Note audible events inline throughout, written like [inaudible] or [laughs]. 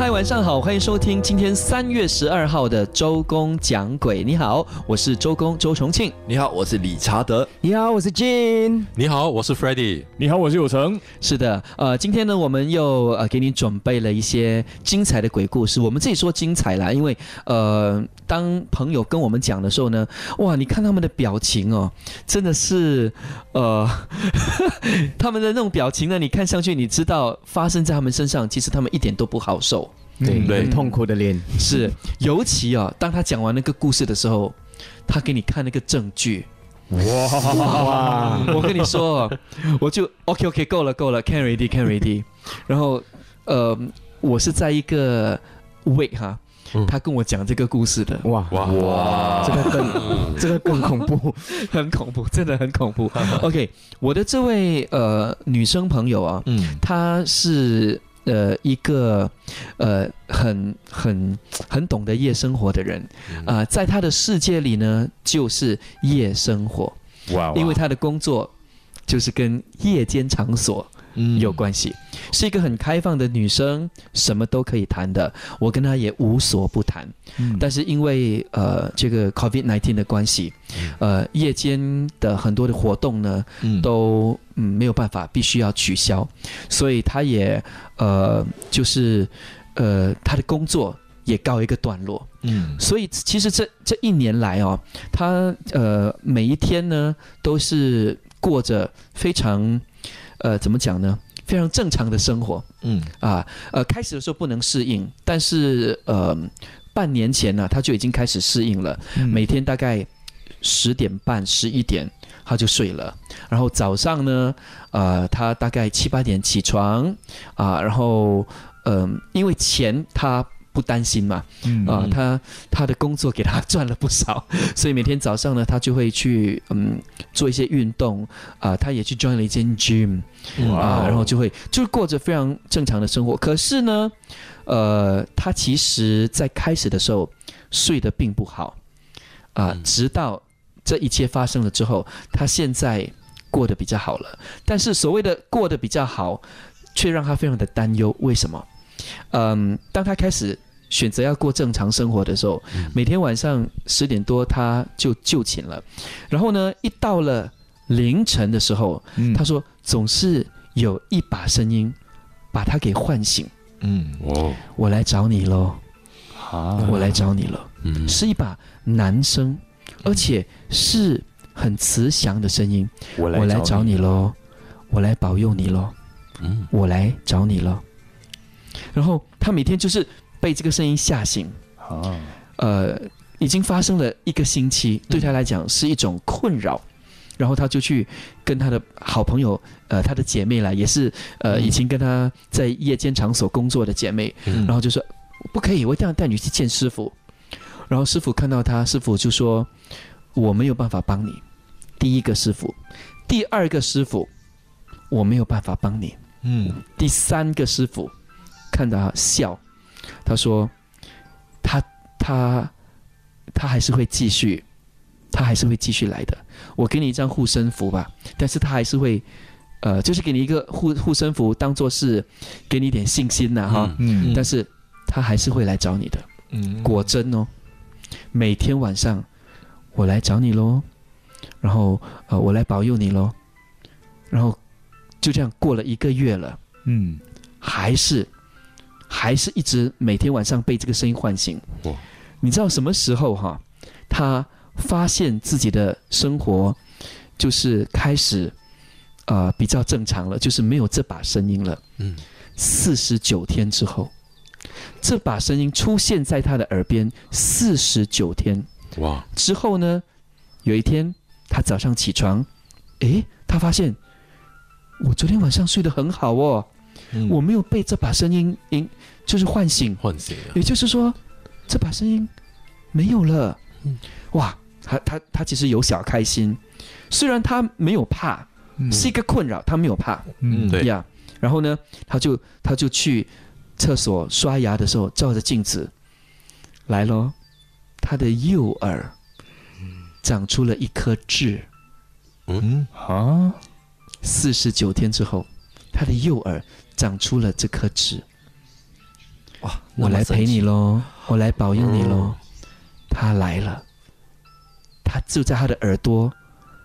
嗨，晚上好，欢迎收听今天三月十二号的周公讲鬼。你好，我是周公周重庆。你好，我是理查德。你好，我是 Jin。你好，我是 Freddie。你好，我是有成。是的，呃，今天呢，我们又呃给你准备了一些精彩的鬼故事。我们自己说精彩啦，因为呃，当朋友跟我们讲的时候呢，哇，你看他们的表情哦，真的是呃，[laughs] 他们的那种表情呢，你看上去你知道发生在他们身上，其实他们一点都不好受。对，对很痛苦的脸。是，尤其啊，当他讲完那个故事的时候，他给你看那个证据。哇，我跟你说哦，我就 OK OK 够了够了，can ready can [laughs] ready。然后呃，我是在一个 wait 哈，嗯他跟我讲这个故事的，哇，哇哇，这个更这个更恐怖。[laughs] 很恐怖，真的很恐怖。OK，我的这位呃女生朋友啊，嗯她是呃一个呃很很很懂得夜生活的人。啊、在他的世界里呢，就是夜生活，哇因为他的工作就是跟夜间场所嗯有关系，是一个很开放的女生，什么都可以谈的。我跟她也无所不谈，嗯。但是因为呃这个 COVID 1 9的关系，呃夜间的很多的活动呢嗯。都嗯没有办法，必须要取消，所以她也呃就是呃她的工作也告一个段落。嗯。所以其实这这一年来哦，他呃每一天呢都是过着非常呃怎么讲呢？非常正常的生活嗯啊。呃，开始的时候不能适应，但是呃半年前呢、他就已经开始适应了。每天大概十点半、十一点他就睡了，然后早上呢，呃，他大概七八点起床啊，然后嗯、因为钱他不担心嘛，嗯啊，嗯他他的工作给他赚了不少，[laughs] 所以每天早上呢，他就会去嗯做一些运动啊，他也去 join 了一间 gym 啊，然后就会就过着非常正常的生活。可是呢，呃，他其实在开始的时候睡得并不好啊，嗯直到这一切发生了之后，他现在过得比较好了。但是所谓的过得比较好，却让他非常的担忧。为什么？嗯，当他开始选择要过正常生活的时候，每天晚上十点多他就就寝了，然后呢，一到了凌晨的时候，嗯。他说总是有一把声音把他给唤醒，嗯。哦，我来找你喽，啊。我来找你了，嗯。是一把男声，而且是很慈祥的声音，我我来找你喽，我来保佑你喽。嗯。我来找你了。然后他每天就是被这个声音吓醒，啊，呃，已经发生了一个星期，对他来讲是一种困扰。然后他就去跟他的好朋友，呃，他的姐妹啦，也是呃，嗯以前跟他在夜间场所工作的姐妹，嗯然后就说不可以，我一定要带你去见师傅。然后师傅看到他，师傅就说我没有办法帮你。第一个师傅，第二个师傅，我没有办法帮你。嗯第三个师傅看着他笑，他说：“他他他还是会继续，他还是会继续来的。我给你一张护身符吧，但是他还是会，呃，就是给你一个护护身符，当做是给你一点信心呐、哈。嗯但是他还是会来找你的。嗯果真哦，每天晚上我来找你喽，然后呃我来保佑你喽，然后就这样过了一个月了。”嗯还是还是一直每天晚上被这个声音唤醒哇。你知道什么时候哈？他发现自己的生活就是开始呃比较正常了，就是没有这把声音了。嗯四十九天之后，这把声音出现在他的耳边。四十九天哇之后呢，有一天他早上起床，诶，他发现我昨天晚上睡得很好哦。嗯。我没有被这把声音引，就是唤醒，唤醒了。也就是说，这把声音没有了。嗯。哇，他他他其实有小开心，虽然他没有怕，是一个困扰，他没有怕。嗯对。呀然后呢，他就他就去厕所刷牙的时候，照着镜子来咯，他的右耳长出了一颗痣。嗯，啊，四十九天之后，他的右耳长出了这颗痣。哇，我来陪你喽。我来保佑你喽哦。他来了，他就在他的耳朵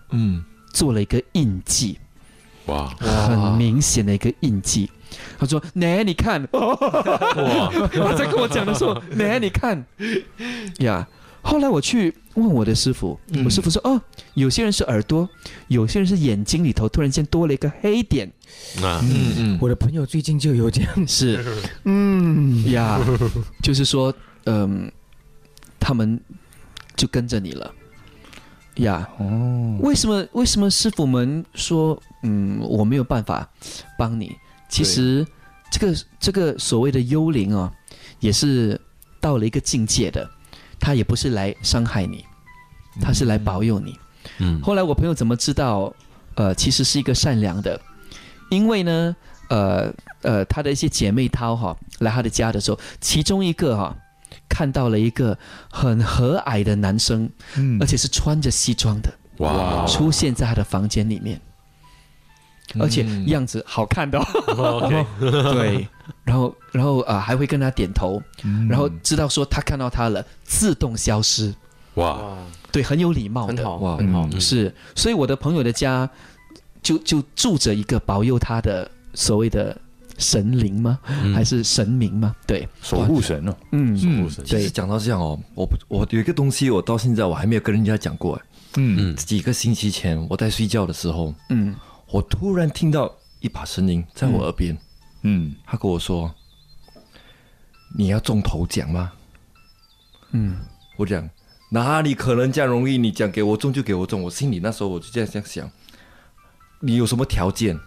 嗯，做了一个印记，哇很明显的一个印记。他说：“奶，你看。”哇，[laughs] 他在跟我讲的时候，奶，你看呀。后来我去问我的师傅，我师傅说：“哦，有些人是耳朵，有些人是眼睛里头突然间多了一个黑点。那嗯嗯，我的朋友最近就有这样，[laughs] 是。嗯，呀，[laughs] 就是说，嗯、他们就跟着你了。呀。哦，为什么？为什么师傅们说，嗯，我没有办法帮你？其实这个这个所谓的幽灵哦，也是到了一个境界的，他也不是来伤害你，他是来保佑你。嗯。后来我朋友怎么知道？呃，其实是一个善良的，因为呢，呃呃，他的一些姐妹涛哈来他的家的时候，其中一个哈看到了一个很和蔼的男生，嗯。而且是穿着西装的，哇。出现在他的房间里面，而且嗯。样子好看的、哦，，[laughs] OK，对，然后然后啊、呃还会跟他点头，嗯。然后知道说他看到他了，自动消失，哇，对，很有礼貌的，很好，哇很好，嗯是，所以我的朋友的家就就住着一个保佑他的所谓的神灵吗？嗯。还是神明吗？对，守护神哦，嗯。守护神。其实讲到这样哦，我不我有一个东西，我到现在我还没有跟人家讲过。哎嗯。嗯。几个星期前我在睡觉的时候，嗯我突然听到一把声音在我耳边，嗯，他跟我说：“你要中头奖吗嗯？”我讲哪里可能这样容易？你讲给我中就给我中，我心里那时候我就这样这样想，你有什么条件？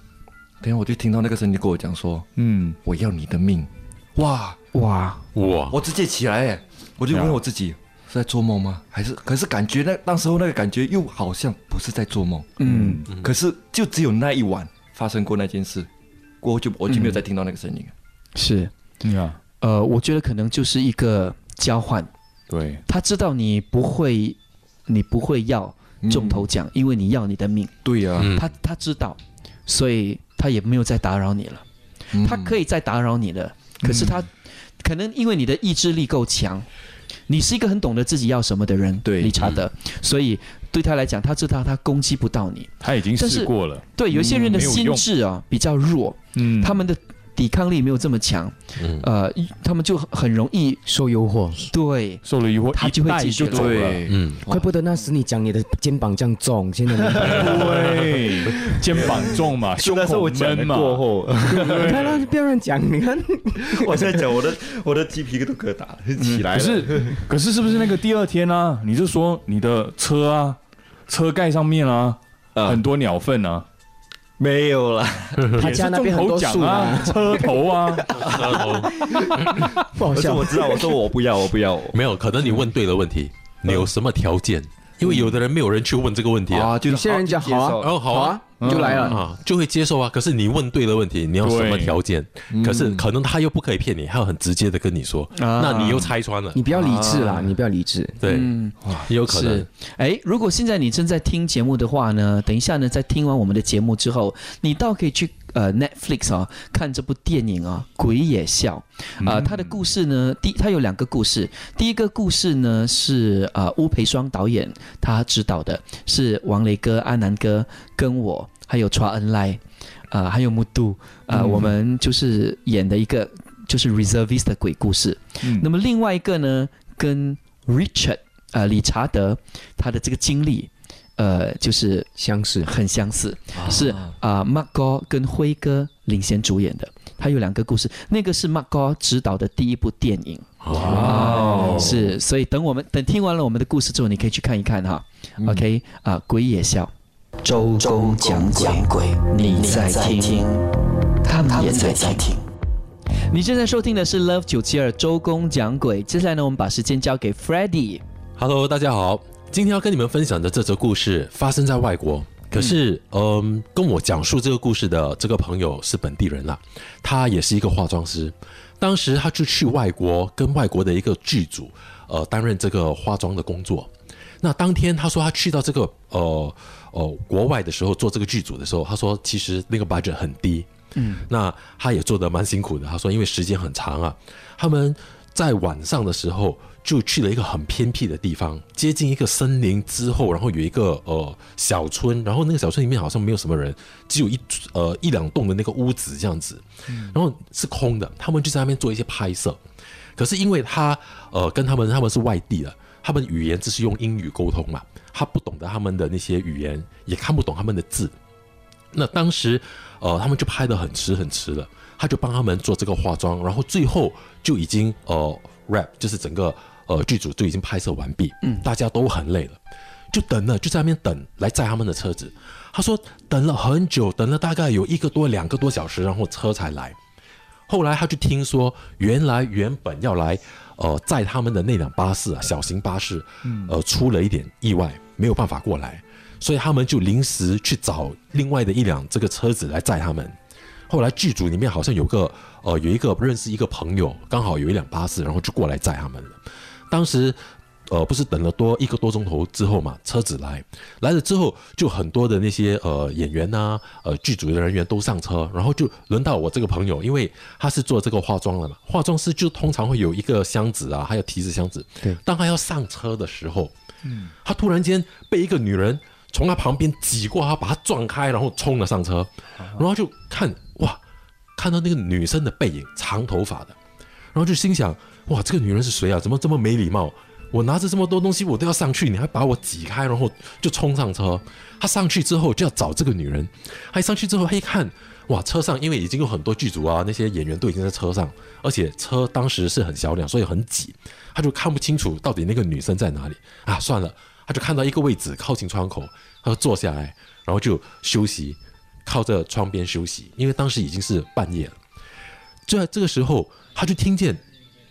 等下我就听到那个声音跟我讲说嗯，：“我要你的命。”哇！哇，哇，我直接起来哎，我就问我自己是在做梦吗？还是可是感觉那当时候那个感觉又好像不是在做梦，嗯。可是就只有那一晚发生过那件事，过后就我就没有再听到那个声音。了。是，对啊，呃，我觉得可能就是一个交换，对，他知道你不会，你不会要中头奖，因为你要你的命，对呀、嗯。他他知道，所以他也没有再打扰你了。嗯。他可以再打扰你的，可是他可能因为你的意志力够强，你是一个很懂得自己要什么的人，对。理查德，所以对他来讲，他知道他攻击不到你。他已经试过了，对，有些人的心智啊比较弱，嗯。他们的抵抗力没有这么强，嗯。呃，他们就很容易受诱惑，对。受了诱惑，他就会继续就走了，对，嗯，怪不得那时你讲你的肩膀这样重，现在你 [laughs] 对，肩膀重嘛，[laughs] 胸口闷嘛，后，你看他不要乱讲，你看我现在讲我的我的鸡皮都疙瘩起来了。可是，可是是不是那个第二天啊？你就说你的车啊，车盖上面啊，啊。很多鸟粪啊，没有啦，[laughs] 他家那边很多树也是中头奖啊啊，，车头啊，[laughs] 不好笑我。知道，我说我不要，我不要。没有，可能你问对了问题，你有什么条件？因为有的人没有人去问这个问题啊，啊，就有些人讲好啊，哦好啊。啊，就来了。啊，就会接受啊。可是你问对了问题，你要什么条件？可是可能他又不可以骗你，他要很直接的跟你说，啊。那你又拆穿了。你，不要理智啦，啊。你不要理智。对，嗯，也有可能。是。哎，如果现在你正在听节目的话呢，等一下呢，在听完我们的节目之后，你倒可以去呃 Netflix 啊看这部电影啊《鬼也笑》啊、它的故事呢，第它有两个故事，第一个故事呢是呃乌培双导演他指导的，是王雷哥、阿南哥跟我还有 Lai 啊、还有木杜啊、我们就是演的一个就是 reservist 的鬼故事。嗯。那么另外一个呢，跟 Richard 呃理查德他的这个经历，呃，就是相似，很相似，是啊、马哥跟辉哥领衔主演的。他有两个故事，那个是马哥执导的第一部电影哦是，所以等我们等听完了我们的故事之后，你可以去看一看哈。OK 啊、鬼也笑，周公讲鬼，你在听，他们也在听。你正在收听的是 Love 九七二周公讲鬼。接下来呢，我们把时间交给 Freddie。Hello，大家好，今天要跟你们分享的这则故事发生在外国，可是，嗯，跟我讲述这个故事的这个朋友是本地人啦，他也是一个化妆师。当时他就去外国，跟外国的一个剧组，呃，担任这个化妆的工作。那当天他说他去到这个呃呃国外的时候，做这个剧组的时候，他说其实那个 budget 很低，嗯，那他也做得蛮辛苦的。他说因为时间很长啊，他们在晚上的时候就去了一个很偏僻的地方，接近一个森林之后，然后有一个呃小村，然后那个小村里面好像没有什么人，只有一呃一两栋的那个屋子这样子，然后是空的，他们就在那边做一些拍摄。可是因为他呃跟他们他们是外地的。他们语言只是用英语沟通嘛，他不懂得他们的那些语言，也看不懂他们的字。那当时，呃，他们就拍的很迟很迟了，他就帮他们做这个化妆，然后最后就已经呃 rap，就是整个呃剧组就已经拍摄完毕，嗯，大家都很累了，就等了，就在那边等来载他们的车子。他说等了很久，等了大概有一个多两个多小时，然后车才来。后来他就听说，原来原本要来。呃，载他们的那辆巴士啊，小型巴士，呃，出了一点意外，没有办法过来，所以他们就临时去找另外的一辆这个车子来载他们。后来剧组里面好像有个呃，有一个认识一个朋友，刚好有一辆巴士，然后就过来载他们了。当时。呃，不是等了多一个多钟头之后嘛，车子来来了之后，就很多的那些呃演员呐，呃剧组的人员都上车，然后就轮到我这个朋友，因为他是做这个化妆的嘛，化妆师就通常会有一个箱子啊，还有提子箱子。对，当他要上车的时候，嗯，他突然间被一个女人从他旁边挤过，他把他撞开，然后冲了上车，然后就看哇，看到那个女生的背影，长头发的，然后就心想哇，这个女人是谁啊？怎么这么没礼貌？我拿着这么多东西，我都要上去，你还把我挤开，然后就冲上车。他上去之后就要找这个女人，他一上去之后，他一看，哇，车上因为已经有很多剧组啊，那些演员都已经在车上，而且车当时是很小辆，所以很挤，他就看不清楚到底那个女生在哪里啊。算了，他就看到一个位置靠近窗口，他就坐下来，然后就休息，靠着窗边休息，因为当时已经是半夜了。就在这个时候，他就听见。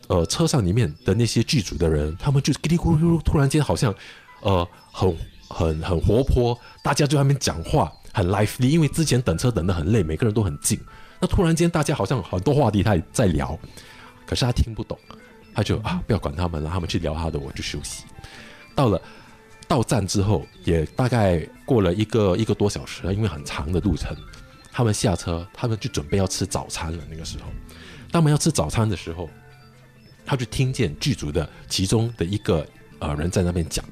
呃，车上里面的那些剧组的人，他们就叽里咕噜，突然间好像，呃，很很很活泼，大家就在那边讲话，很 lively，因为之前等车等得很累，每个人都很静。那突然间，大家好像很多话题他也在聊，可是他听不懂，他就啊，不要管他们了，他们去聊他的，我就休息。到了到站之后，也大概过了一个一个多小时，因为很长的路程，他们下车，他们就准备要吃早餐了。那个时候，他们要吃早餐的时候。他就听见剧组的其中的一个呃人在那边讲，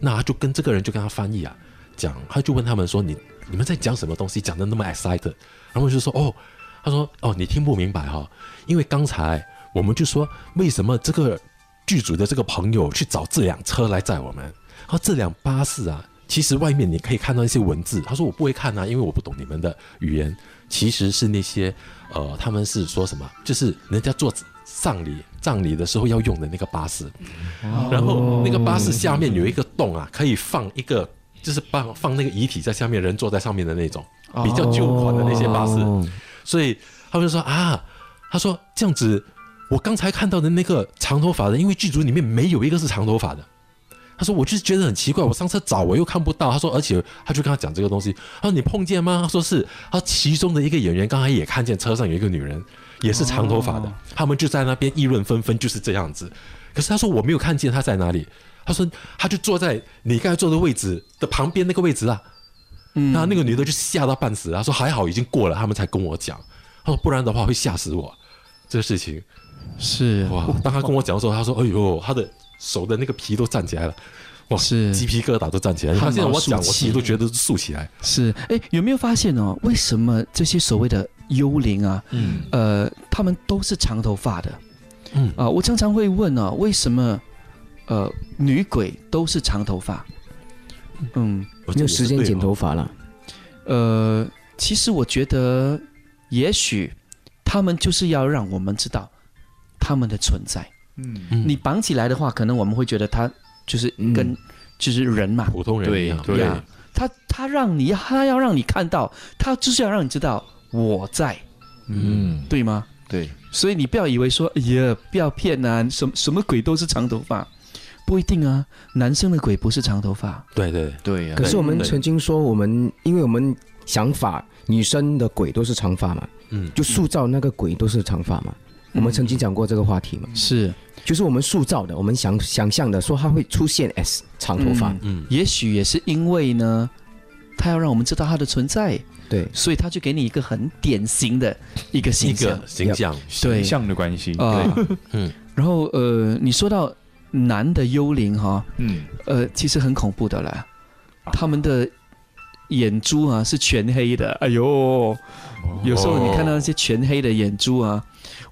那他就跟这个人就跟他翻译啊讲，他就问他们说：“你你们在讲什么东西？讲的那么 excited？” 然后就说：“哦，他说哦，你听不明白哈，因为刚才我们就说为什么这个剧组的这个朋友去找这辆车来载我们？他说这辆巴士啊，其实外面你可以看到一些文字。他说我不会看啊，因为我不懂你们的语言。其实是那些呃，他们是说什么？就是人家做。”葬礼葬礼的时候要用的那个巴士，然后那个巴士下面有一个洞啊，可以放一个，就是放放那个遗体在下面，人坐在上面的那种，比较旧款的那些巴士。所以他们就说啊，他说这样子，我刚才看到的那个长头发的，因为剧组里面没有一个是长头发的。他说我就是觉得很奇怪，我上车找我又看不到。他说，而且他就跟他讲这个东西，他说你碰见吗？他说是，他其中的一个演员刚才也看见车上有一个女人。也是长头发的，他们就在那边议论纷纷，就是这样子。可是他说我没有看见他在哪里，他说他就坐在你刚才坐的位置的旁边那个位置啊。嗯，那那个女的就吓到半死，她说还好已经过了，他们才跟我讲。他说不然的话会吓死我。这个事情是哇，当他跟我讲的时候，他说哎呦，他的手的那个皮都站起来了，哇，是鸡皮疙瘩都站起来。他现在我讲，我自己都觉得竖起来。是，哎，有没有发现哦？为什么这些所谓的？幽灵啊，嗯，呃，他们都是长头发的，嗯啊，我常常会问啊，为什么呃女鬼都是长头发？嗯，没有时间剪头发了。呃，其实我觉得，也许他们就是要让我们知道他们的存在。嗯，你绑起来的话，可能我们会觉得他就是跟就是人嘛，普通人一样。对，他他让你他要让你看到，他就是要让你知道。我在，嗯，对吗？对，所以你不要以为说，哎呀，不要骗呐，什什么鬼都是长头发，不一定啊，男生的鬼不是长头发，对对，可对可，是我们曾经说，我们因为我们想法，女生的鬼都是长发嘛，嗯，就塑造那个鬼都是长发嘛。我们曾经讲过这个话题嘛，是，就是我们塑造的，我们想想象的，说它会出现 S 长头发，嗯。嗯，也许也是因为呢，他要让我们知道他的存在，对，所以他就给你一个很典型的一个形象。形象，对。形象的关系，啊，嗯，然后呃，你说到男的幽灵哈，嗯，呃，其实很恐怖的啦，他们的眼珠啊是全黑的，哎呦，有时候你看到那些全黑的眼珠啊，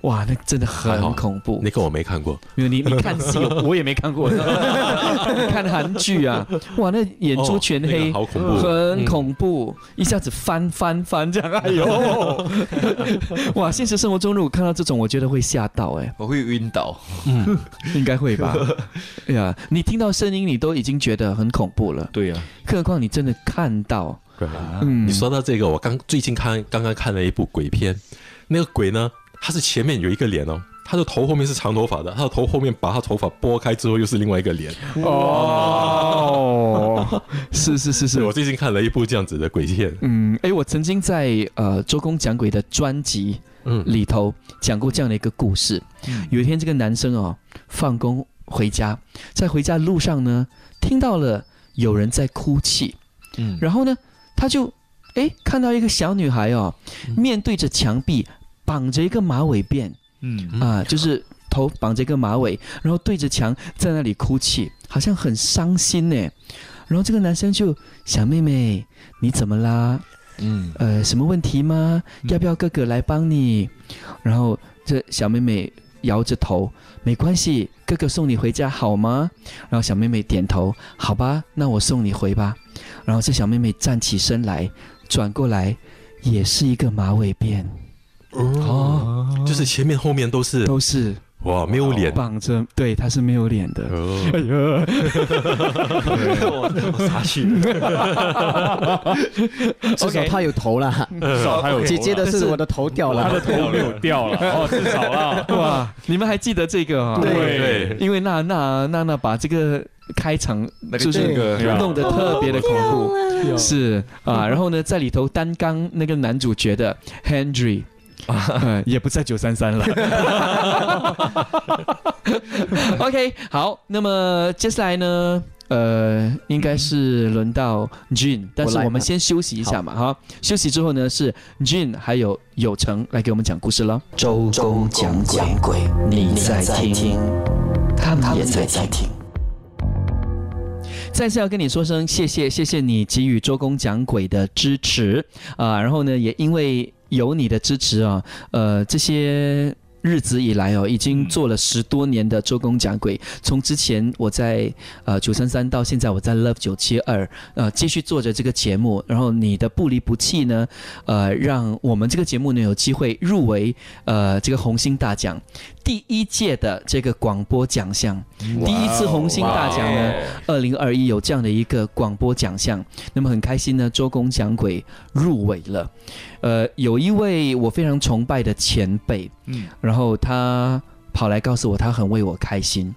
哇，那真的很恐怖。那个我没看过，因为你你看戏，[laughs] 我也没看过，[laughs] 看韩剧啊，哇，那眼珠全哦那黑个，好恐怖，很恐怖，一下子翻翻翻这样，哎呦，[laughs] 哇！现实生活中如果看到这种，我觉得会吓到，哎，我会晕倒。嗯，应该会吧？哎呀，你听到声音，你都已经觉得很恐怖了，对呀，更何况你真的看到，对嗯，你说到这个，我刚最近看刚刚看了一部鬼片，那个鬼呢，他是前面有一个脸哦，他的头后面是长头发的，他的头后面把他头发拨开之后又是另外一个脸。哦，是是是是。是我，最近看了一部这样子的鬼片，嗯，哎，我曾经在呃周公讲鬼的专辑嗯，里头讲过这样的一个故事。有一天，这个男生哦，放工回家，在回家的路上呢，听到了有人在哭泣，嗯。然后呢，他就哎看到一个小女孩哦，面对着墙壁，绑着一个马尾辫嗯嗯啊，就是头绑着一个马尾，然后对着墙在那里哭泣，好像很伤心呢。然后这个男生就小妹妹，你怎么啦？嗯，呃，什么问题吗？嗯要不要哥哥来帮你？然后这小妹妹摇着头，没关系，哥哥送你回家好吗？然后小妹妹点头，好吧，那我送你回吧。然后这小妹妹站起身来，转过来，也是一个马尾辫，哦，就是前面后面都是都是。哇没有脸，绑着，对，他是没有脸的。哦，我我傻去了。[laughs] 至少他有头了。至少他有姐姐的但是是我的头掉他的了，头没有掉了，[laughs] 哦，至少啦，哇，你们还记得这个啊、对。因为娜娜娜娜把这个开场那个就是弄得特别的恐怖，是啊，然后呢，在里头担纲那个男主角的 Henry。嗯，也不在九三三了。[laughs] OK，好，那么接下来呢，呃，应该是轮到 Jin，但是我们先休息一下嘛，哈，休息之后呢，是 Jin 还有有成来给我们讲故事了。周公讲鬼，你在听，他们也在听。再次要跟你说声谢谢，谢谢你给予周公讲鬼的支持啊、然后呢，也因为有你的支持啊，呃，这些。日子以来哦，已经做了十多年的周公讲鬼。从之前我在呃九三三到现在我在 Love 九七二，呃，继续做着这个节目。然后你的不离不弃呢，呃，让我们这个节目呢有机会入围呃这个红星大奖第一届的这个广播奖项。第一次红星大奖呢，二零二一有这样的一个广播奖项，那么很开心呢，周公讲鬼入围了。呃，有一位我非常崇拜的前辈，嗯。然后他跑来告诉我，他很为我开心，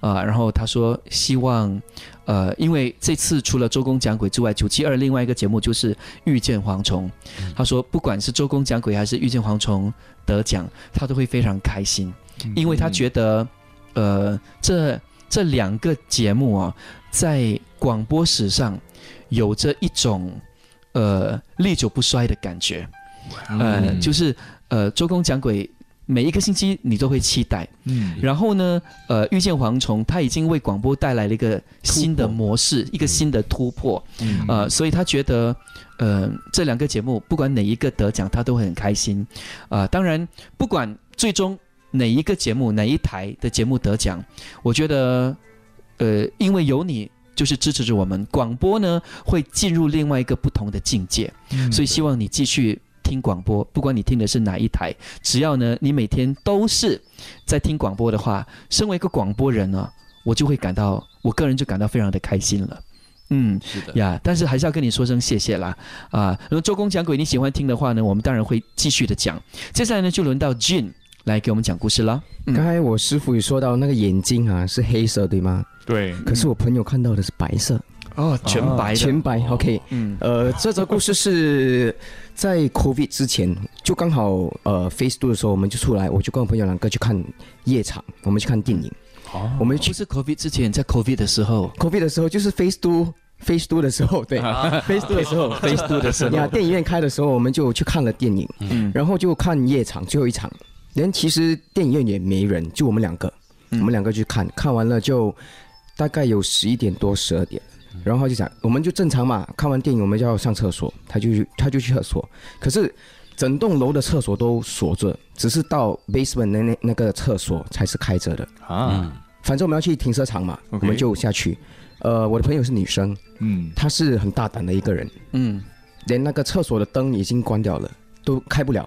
啊、然后他说希望，呃，因为这次除了周公讲鬼之外，九七二另外一个节目就是遇见蝗虫，他说不管是周公讲鬼还是遇见蝗虫得奖，他都会非常开心，因为他觉得，呃，这这两个节目啊，在广播史上有着一种呃历久不衰的感觉，呃，就是呃周公讲鬼。每一个星期你都会期待，嗯。然后呢，呃，遇见蝗虫，它已经为广播带来了一个新的模式，一个新的突破，嗯。呃，所以他觉得，呃，这两个节目不管哪一个得奖，他都会很开心，啊、当然，不管最终哪一个节目哪一台的节目得奖，我觉得，呃，因为有你。就是支持着我们广播呢，会进入另外一个不同的境界，所以希望你继续听广播，不管你听的是哪一台，只要呢你每天都是在听广播的话，身为一个广播人呢，我就会感到，我个人就感到非常的开心了。嗯，是的，呀，但是还是要跟你说声谢谢啦啊！如果周公讲鬼你喜欢听的话呢，我们当然会继续的讲。接下来呢，就轮到 Jin 来给我们讲故事了。嗯。刚才我师傅也说到那个眼睛啊是黑色对吗？对，可是我朋友看到的是白色，哦，全白的，全白。OK，嗯。呃，这则故事是在 COVID 之前，就刚好呃 Face Two 的时候，我们就出来，我就跟我朋友两个去看夜场，我们去看电影。哦。我们去不是 COVID 之前，在 COVID 的时候。COVID 的时候，就是 Face Two Face Two 的时候，对，Face Two 的时候，Face Two 的时候。呀，，电影院开的时候，我们就去看了电影，嗯。然后就看夜场最后一场。连其实电影院也没人，就我们两个，嗯。我们两个去看，看完了就大概有十一点多十二点，然后就讲我们就正常嘛，看完电影我们就要上厕所，他就去他就去厕所，可是整栋楼的厕所都锁着，只是到 basement 那那那个厕所才是开着的。啊，反正我们要去停车场嘛我们就下去。呃，我的朋友是女生，嗯，她是很大胆的一个人，嗯。连那个厕所的灯已经关掉了，都开不了。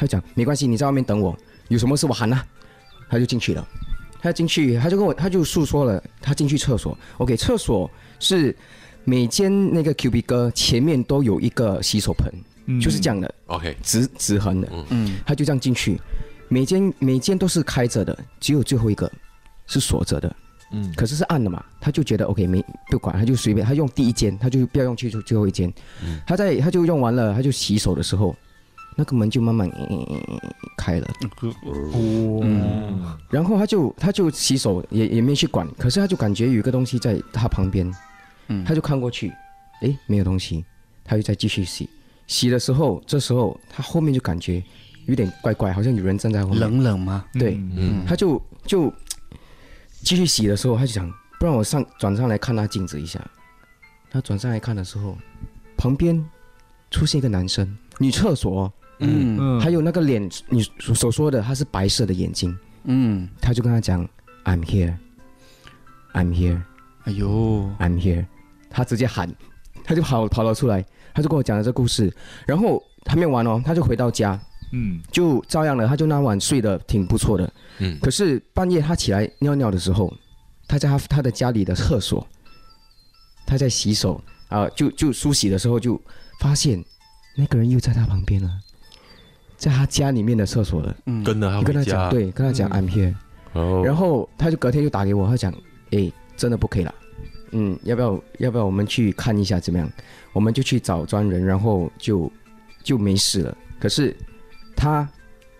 他就讲没关系，你在外面等我，有什么事我喊啊。他就进去了，他进去他就跟我他就诉说了，他进去厕所，OK，厕所是每间那个 Q B 哥前面都有一个洗手盆，嗯。就是这样的 OK，直直横的，嗯。他就这样进去，每间每间都是开着的，只有最后一个是锁着的。嗯，可是是暗的嘛，他就觉得 OK 没不管，他就随便，他用第一间，他就不要用去最后一间。嗯。他在他就用完了，他就洗手的时候，那个门就慢慢、嗯开了，嗯。然后他就他就洗手也也没去管，可是他就感觉有一个东西在他旁边，嗯。他就看过去，诶，没有东西，他又再继续洗。洗的时候，这时候他后面就感觉有点怪怪，好像有人站在后面。冷冷吗？对，嗯。他就就继续洗的时候，他就想，不然我上转上来看他镜子一下。他转上来看的时候，旁边出现一个男生，女厕所哦，嗯。嗯还有那个脸，你所所说的他是白色的眼睛，嗯，他就跟他讲，I'm here, I'm here, 哎呦，I'm here，他直接喊，他就跑跑了出来，他就跟我讲了这故事，然后还没有完哦，他就回到家，嗯。就照样了，他就那晚睡得挺不错的，嗯。可是半夜他起来尿尿的时候，他在他他的家里的厕所，他在洗手啊、就就梳洗的时候就发现那个人又在他旁边了，在他家里面的厕所了。嗯。跟着他你跟他，讲，，对，跟他讲嗯。I'm here，、哦，然后他就隔天就打给我，他讲，哎，真的不可以了，嗯，要不要要不要我们去看一下怎么样？我们就去找专人，然后就就没事了。可是他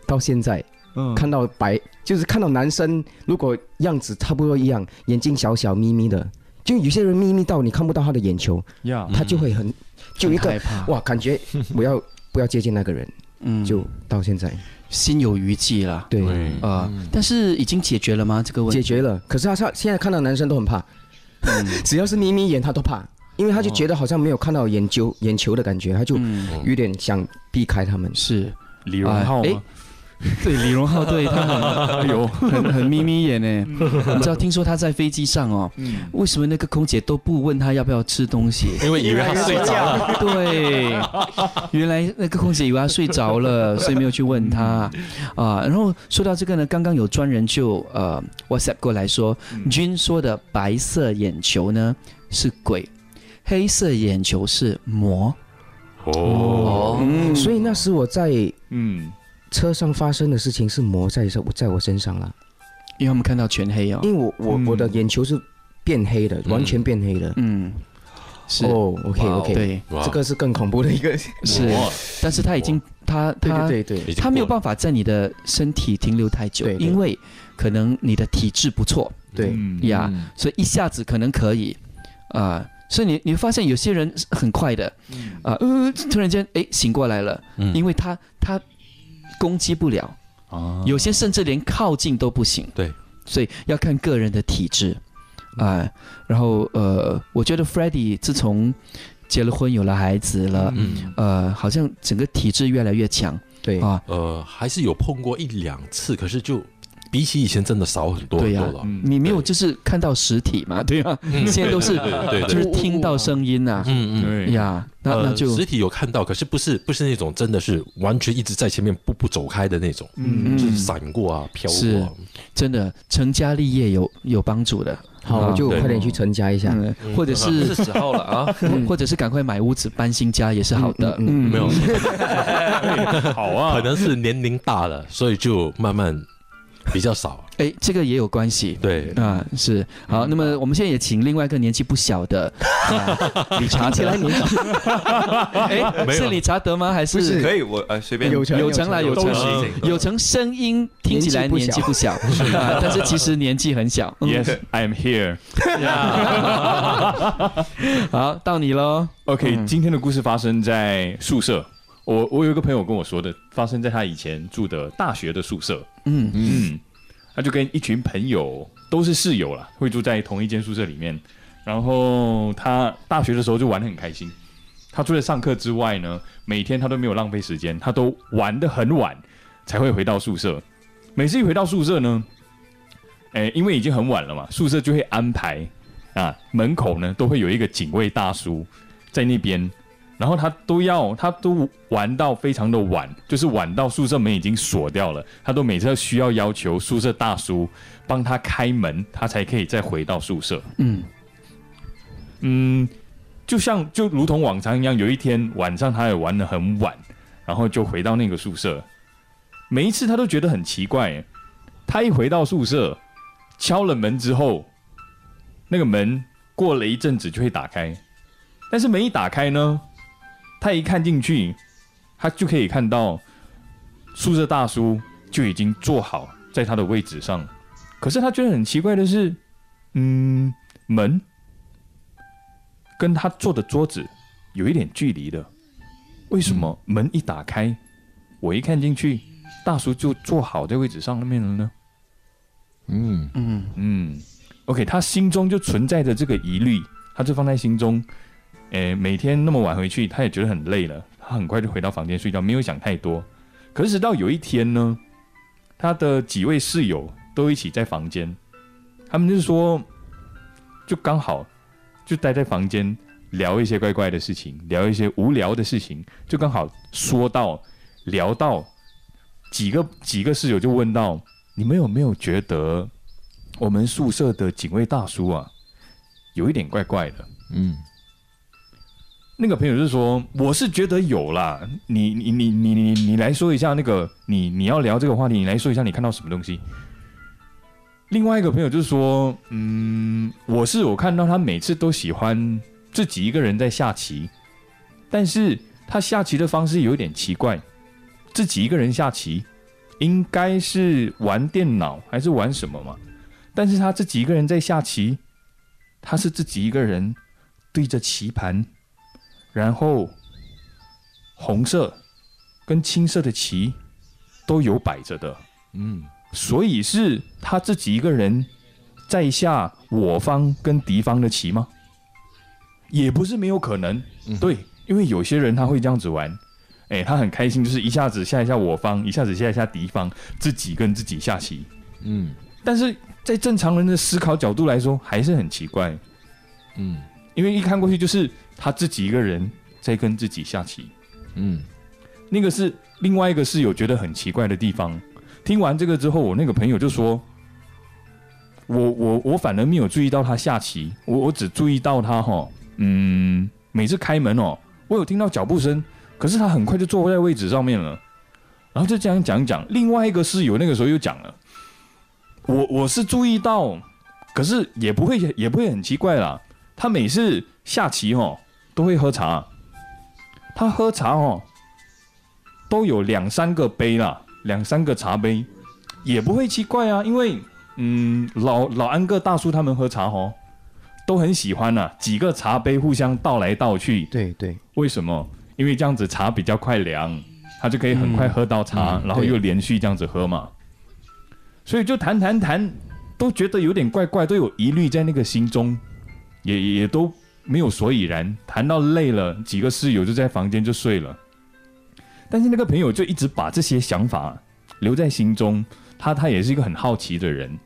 到现在嗯。看到白，就是看到男生如果样子差不多一样，眼睛小小眯眯的，就有些人眯眯到你看不到他的眼球，呀，他就会很就一个哇，感觉我要不要接近那个人，嗯。就到现在。心有余悸了。对。对。啊、但是已经解决了吗？这个问题？解决了。可是他他现在看到男生都很怕，嗯。[laughs] 只要是眯眯眼他都怕，因为他就觉得好像没有看到眼球眼球的感觉，他就嗯，有点想避开他们。是。李荣浩？[laughs] 对李荣浩，对他很 [laughs] 哎呦，很很眯眯眼呢。你知道，听说他在飞机上哦，嗯。为什么那个空姐都不问他要不要吃东西？因为以为他睡着了，对，原来那个空姐以为他睡着了，[laughs] 所以没有去问他。啊。然后说到这个呢，刚刚有专人就呃 WhatsApp 过来说，君说的白色眼球呢是鬼，黑色眼球是魔。哦，嗯。所以那时我在嗯车上发生的事情是磨在在在我身上了，因为他们看到全黑哦。因为我我嗯。我的眼球是变黑的，完全变黑的。嗯，是。哦，OK OK，对，这个是更恐怖的一个。[laughs] 是，但是他已经他他对对他没有办法在你的身体停留太久，对对。因为可能你的体质不错。对。嗯。呀，嗯。所以一下子可能可以啊、所以你你会发现有些人是很快的啊呃突然间哎醒过来了，嗯。因为他他攻击不了，啊。有些甚至连靠近都不行。对，所以要看个人的体质。啊、然后呃，我觉得 f r e d d y 自从结了婚有了孩子了，嗯。呃，好像整个体质越来越强。对。啊。呃，还是有碰过一两次，可是就比起以前真的少很多很对呀多了。你没有就是看到实体嘛，对吧？[laughs] 现在都是就是听到声音呐，嗯嗯。呀，那那呃，就实体有看到，可是不是不是那种真的是完全一直在前面步步走开的那种，嗯就是闪过啊、飘过啊。真的成家立业有有帮助的。好，啊我就快点去成家一下。嗯，或者是是时候了啊！[laughs] 或者是赶快买屋子搬新家也是好的。嗯嗯，没有，[laughs] 好啊，可能是年龄大了，所以就慢慢 [laughs] 比较少。哎，这个也有关系。对，啊，是好。那么我们现在也请另外一个年纪不小的啊 [laughs] 理查德。年 [laughs] 纪哎，没有是理查德吗？还是是可以，我呃随便有成有成来，有成有成声音听起来年纪不小，啊，但是其实年纪很小。嗯 Yes, I am here。好，到你喽。OK，、嗯今天的故事发生在宿舍。我我有一个朋友跟我说的，发生在他以前住的大学的宿舍。嗯嗯，他就跟一群朋友都是室友啦，会住在同一间宿舍里面。然后他大学的时候就玩得很开心。他除了上课之外呢，每天他都没有浪费时间，他都玩得很晚才会回到宿舍。每次一回到宿舍呢，哎，因为已经很晚了嘛，宿舍就会安排啊，门口呢都会有一个警卫大叔在那边，然后他都要他都玩到非常的晚，就是晚到宿舍门已经锁掉了，他都每次需要要求宿舍大叔帮他开门，他才可以再回到宿舍。嗯嗯，就像就如同往常一样，有一天晚上他也玩得很晚，然后就回到那个宿舍。每一次他都觉得很奇怪，他一回到宿舍，敲了门之后，那个门过了一阵子就会打开，但是门一打开呢，他一看进去，他就可以看到宿舍大叔就已经坐好在他的位置上。可是他觉得很奇怪的是，嗯，门跟他坐的桌子有一点距离的，为什么门一打开，我一看进去，大叔就坐好在位置上面了呢？嗯嗯嗯，OK，他心中就存在着这个疑虑，他就放在心中。诶，每天那么晚回去，他也觉得很累了，他很快就回到房间睡觉，没有想太多。可是直到有一天呢，他的几位室友都一起在房间，他们就说，就刚好就待在房间聊一些怪怪的事情，聊一些无聊的事情，就刚好说到聊到几个几个室友就问到，你们有没有觉得我们宿舍的警卫大叔啊，有一点怪怪的？嗯那个朋友就说：“我是觉得有啦，你你你你你你来说一下那个你你要聊这个话题，你来说一下你看到什么东西。”另外一个朋友就说：“嗯，我是有看到他每次都喜欢自己一个人在下棋，但是他下棋的方式有点奇怪，自己一个人下棋，应该是玩电脑还是玩什么嘛？但是他自己一个人在下棋，他是自己一个人对着棋盘。”然后红色跟青色的旗都有摆着的，嗯。所以是他自己一个人在下我方跟敌方的棋吗？也不是没有可能，对，因为有些人他会这样子玩，哎，他很开心，就是一下子下一下我方，一下子下一下敌方，自己跟自己下棋。嗯。但是在正常人的思考角度来说，还是很奇怪，嗯。因为一看过去就是他自己一个人在跟自己下棋。嗯那个是另外一个室友觉得很奇怪的地方。听完这个之后，我那个朋友就说：“我我我反而没有注意到他下棋，我我只注意到他哈，嗯，每次开门哦，我有听到脚步声，可是他很快就坐在位置上面了。然后就这样讲一讲，另外一个室友那个时候又讲了，我我是注意到，可是也不会也不会很奇怪啦。他每次下棋哦都会喝茶，他喝茶哦都有两三个杯啦，两三个茶杯，也不会奇怪啊，因为嗯老老安哥大叔他们喝茶哦都很喜欢呐、几个茶杯互相倒来倒去，对对，为什么？因为这样子茶比较快凉，他就可以很快喝到茶，嗯然后又连续这样子喝嘛。所以就谈谈谈，都觉得有点怪怪，都有疑虑在那个心中，也也也都没有所以然。谈到累了，几个室友就在房间就睡了。但是那个朋友就一直把这些想法留在心中，他他也是一个很好奇的人。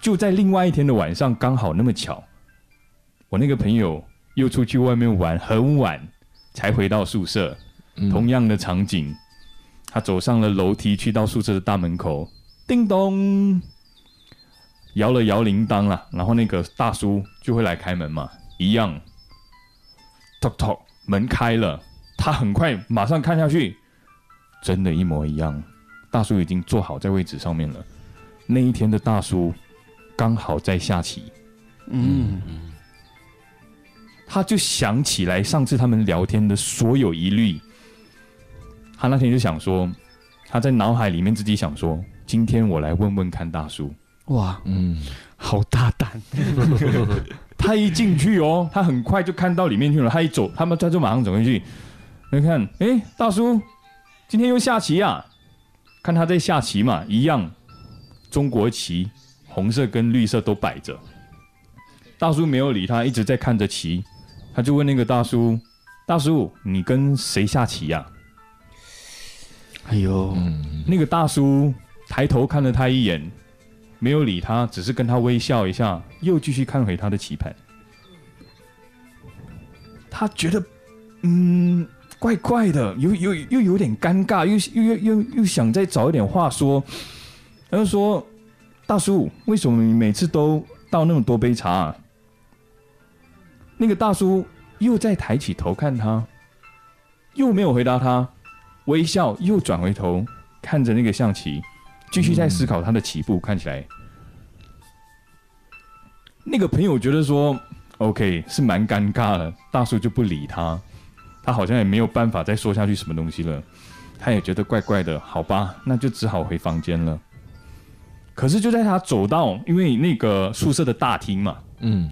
就在另外一天的晚上，刚好那么巧，我那个朋友又出去外面玩，很晚才回到宿舍。同样的场景，他走上了楼梯，去到宿舍的大门口，叮咚，摇了摇铃铛了，然后那个大叔就会来开门嘛，一样，tok tok，门开了，他很快马上看下去，真的，一模一样，大叔已经坐好在位置上面了。那一天的大叔刚好在下棋，嗯，他就想起来上次他们聊天的所有疑虑。他那天就想说，他在脑海里面自己想说，今天我来问问看大叔。哇，嗯，好大胆，[laughs] 他一进去哦，他很快就看到里面去了。他一走，他们他就马上走进去。你看，哎，大叔，今天又下棋啊？看他在下棋嘛，一样，中国棋，红色跟绿色都摆着。大叔没有理他，一直在看着棋。他就问那个大叔：“大叔，你跟谁下棋呀？”哎呦，那个大叔抬头看了他一眼，没有理他，只是跟他微笑一下，又继续看回他的棋盘。他觉得，嗯，怪怪的，又又又有点尴尬，又又又又又想再找一点话说。他就说：“大叔，为什么你每次都倒那么多杯茶？”那个大叔又再抬起头看他，又没有回答他。微笑，又转回头看着那个象棋，继续在思考他的起步。看起来，那个朋友觉得说，OK 是蛮尴尬的。大叔就不理他，他好像也没有办法再说下去什么东西了。他也觉得怪怪的，好吧，那就只好回房间了。可是就在他走到，因为那个宿舍的大厅嘛，嗯，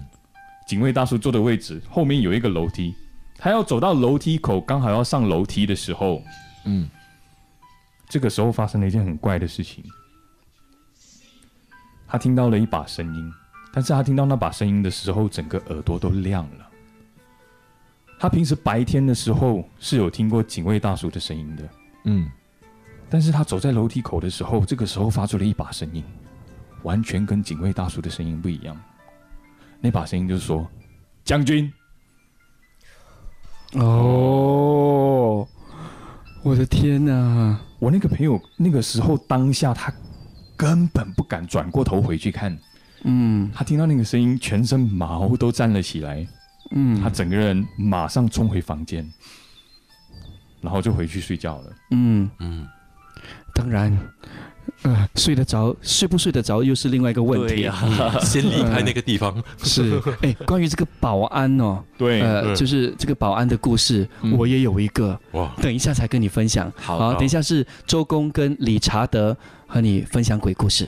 警卫大叔坐的位置后面有一个楼梯，他要走到楼梯口，刚好要上楼梯的时候。嗯，这个时候发生了一件很怪的事情。他听到了一把声音，但是他听到那把声音的时候，整个耳朵都亮了。他平时白天的时候是有听过警卫大叔的声音的，嗯，但是他走在楼梯口的时候，这个时候发出了一把声音，完全跟警卫大叔的声音不一样。那把声音就是说：“将军。”哦。我的天哪！我那个朋友那个时候当下他根本不敢转过头回去看，嗯。他听到那个声音，全身毛都站了起来，嗯，他整个人马上冲回房间，然后就回去睡觉了。嗯。嗯，当然，呃，睡得着，睡不睡得着又是另外一个问题。啊，先离开那个地方。是，[laughs] 哎，关于这个保安哦，对，呃，嗯就是这个保安的故事，嗯。我也有一个，哇，等一下才跟你分享。好好，等一下是周公跟理查德和你分享鬼故事。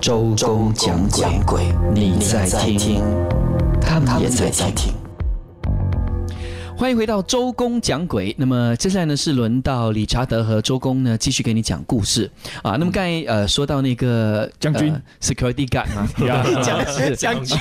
周公讲鬼，你在听，他们也在听。欢迎回到周公讲鬼。那么接下来呢是轮到理查德和周公呢继续给你讲故事啊。那么刚才呃说到那个将军呃 security guard 嘛，[laughs] 呀 [laughs] 将是将军。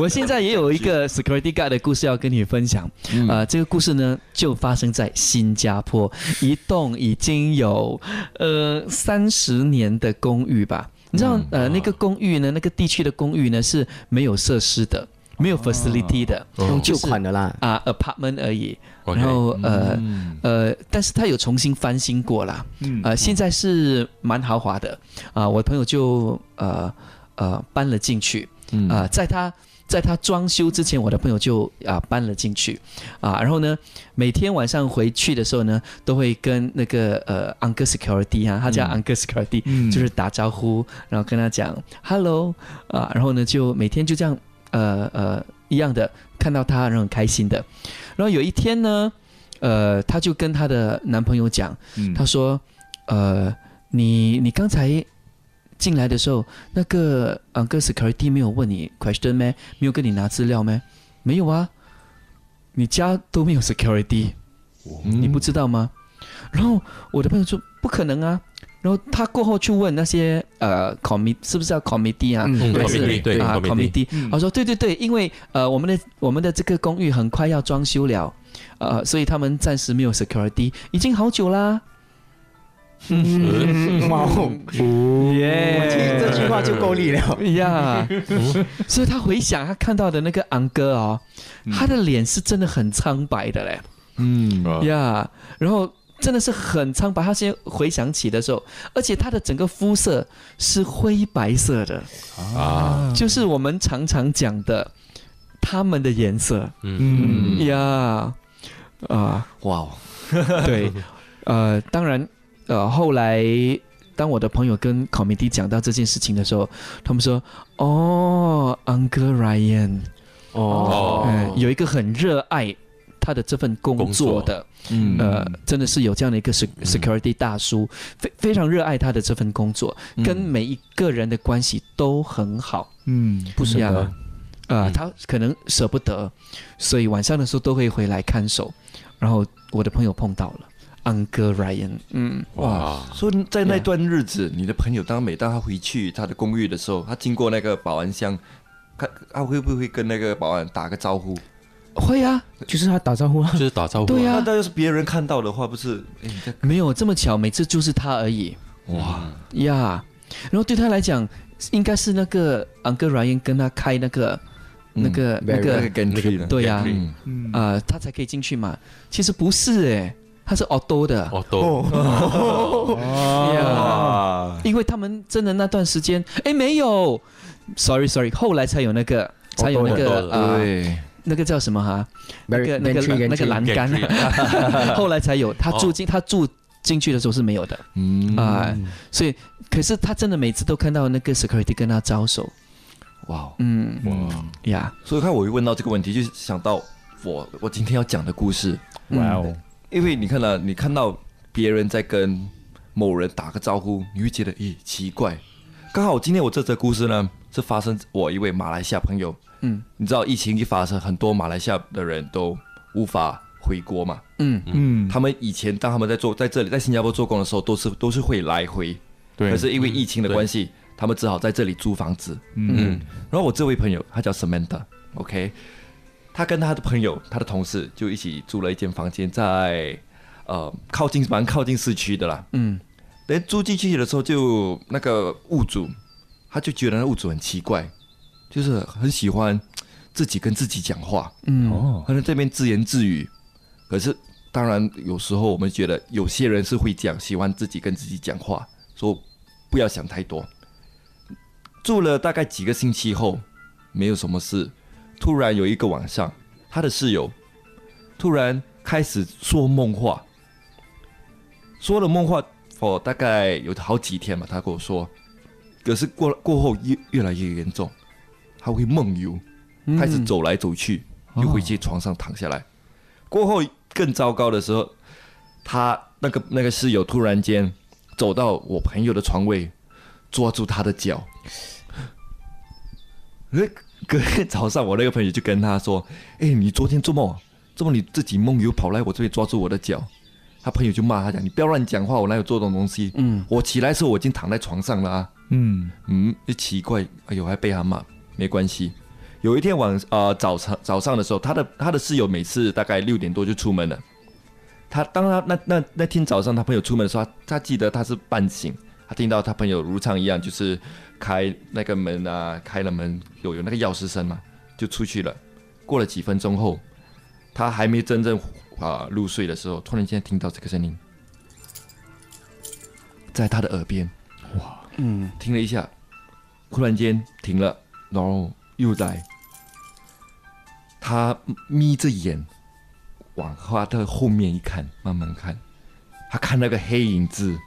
我现在也有一个 security guard 的故事要跟你分享。啊，这个故事呢就发生在新加坡一栋已经有呃三十年的公寓吧。你知道呃那个公寓呢，那个地区的公寓呢是没有设施的，没有 facility 的。用旧款的啦。啊，apartment 而已。然后呃嗯呃，但是他有重新翻新过啦，嗯呃，现在是蛮豪华的啊。我的朋友就呃呃搬了进去嗯啊，在他在他装修之前，我的朋友就啊搬了进去啊。然后呢，每天晚上回去的时候呢，都会跟那个呃 uncle security 啊，他叫 uncle security，、嗯就是打招呼，然后跟他讲 hello 啊，然后呢就每天就这样呃呃一样的看到他，然后很开心的。然后有一天呢，呃，她就跟她的男朋友讲，嗯她说，呃，你你刚才进来的时候，那个嗯，哥 security 没有问你 question 咩？没有跟你拿资料咩？没有啊，你家都没有 security，你不知道吗？然后我的朋友说不可能啊。然后他过后去问那些呃 committee 是不是叫 committee 啊？嗯还是 committee，对啊 committee 嗯。他说对对对，因为呃我们的我们的这个公寓很快要装修了，呃，所以他们暂时没有 security，已经好久啦。嗯，哇哦，耶这句话就够力了。呀，所以他回想他看到的那个昂哥哦，他的脸是真的很苍白的嘞，嗯。啊呀，然后真的是很苍白。他现在回想起的时候，而且他的整个肤色是灰白色的，啊，就是我们常常讲的他们的颜色。嗯。嗯呀，啊，哇哦，[laughs] 对，呃，当然，呃，后来当我的朋友跟考米蒂讲到这件事情的时候，他们说：“哦，Uncle Ryan，哦。嗯，有一个很热爱他的这份工作的，嗯。呃，真的是有这样的一个 sec- security 大叔，非非常热爱他的这份工作，跟每一个人的关系都很好。嗯不舍得。啊，他可能舍不得，所以晚上的时候都会回来看守。然后我的朋友碰到了 Uncle Ryan，嗯，哇，所以在那段日子，你的朋友当每当他回去他的公寓的时候，他经过那个保安箱，他他会不会跟那个保安打个招呼？会啊，就是他打招呼啊。就，是打招呼，对呀那那要是别人看到的话，不是？[laughs] 没有这么巧，每次就是他而已。哇，呀。然后对他来讲，应该是那个 Uncle Ryan 跟他开那个、那个、那那个个 gantry 的，对呀、嗯他才可以进去嘛。其实不是诶，他是 auto 的，哦，都 [laughs] 呀。啊，因为他们真的那段时间，哎，没有，sorry sorry，后来才有那个，才有那个的。呃，对，那个叫什么哈？那个那个那个栏杆，[laughs] 后来才有。他住进他住进去的时候是没有的。嗯。啊，所以可是他真的每次都看到那个 security 跟他招手，哇哦，嗯。哇。呀，所以看我一问到这个问题，就想到我我今天要讲的故事，哇哦，因为你看了，你看到别人在跟某人打个招呼，你会觉得咦奇怪。刚好今天我这则故事呢，是发生我一位马来西亚朋友。嗯。你知道疫情一发生，很多马来西亚的人都无法回国嘛。嗯。嗯，他们以前当他们在做在这里在新加坡做工的时候，都是都是会来回，对，可是因为疫情的关系，他们只好在这里租房子。嗯。然后我这位朋友他叫 Samantha，OK，、他跟他的朋友、他的同事就一起租了一间房间在，呃靠近蛮靠近市区的啦。嗯。等租进去的时候就，那个物主他就觉得那屋主很奇怪，就是很喜欢自己跟自己讲话，嗯哦，可能这边自言自语。可是当然有时候我们觉得有些人是会讲，喜欢自己跟自己讲话，说不要想太多。住了大概几个星期后，没有什么事，突然有一个晚上，他的室友突然开始说梦话，说了梦话，哦，大概有好几天嘛，他跟我说，可是过过后越越来越严重，他会梦游，开始走来走去，又回去床上躺下来。过后更糟糕的时候，他那个那个室友突然间走到我朋友的床位，抓住他的脚。那，[laughs] 隔天早上，我那个朋友就跟他说：“哎，你昨天做梦，做梦你自己梦游跑来我这边抓住我的脚。”他朋友就骂他讲：“你不要乱讲话，我哪有做这种东西？嗯我起来的时候我已经躺在床上了啊。”嗯嗯，就奇怪，哎呦，还被他骂，没关系。有一天晚呃早上早上的时候，他的他的室友每次大概六点多就出门了。他当他那那那天早上他朋友出门的时候，他他记得他是半醒，他听到他朋友如常一样，就是开那个门啊，开了门有有那个钥匙声嘛，就出去了。过了几分钟后，他还没真正啊、入睡的时候，突然间听到这个声音，在他的耳边。哇嗯听了一下，忽然间停了，然后又在。他眯着眼往他的后面一看，慢慢看，他看那个黑影子，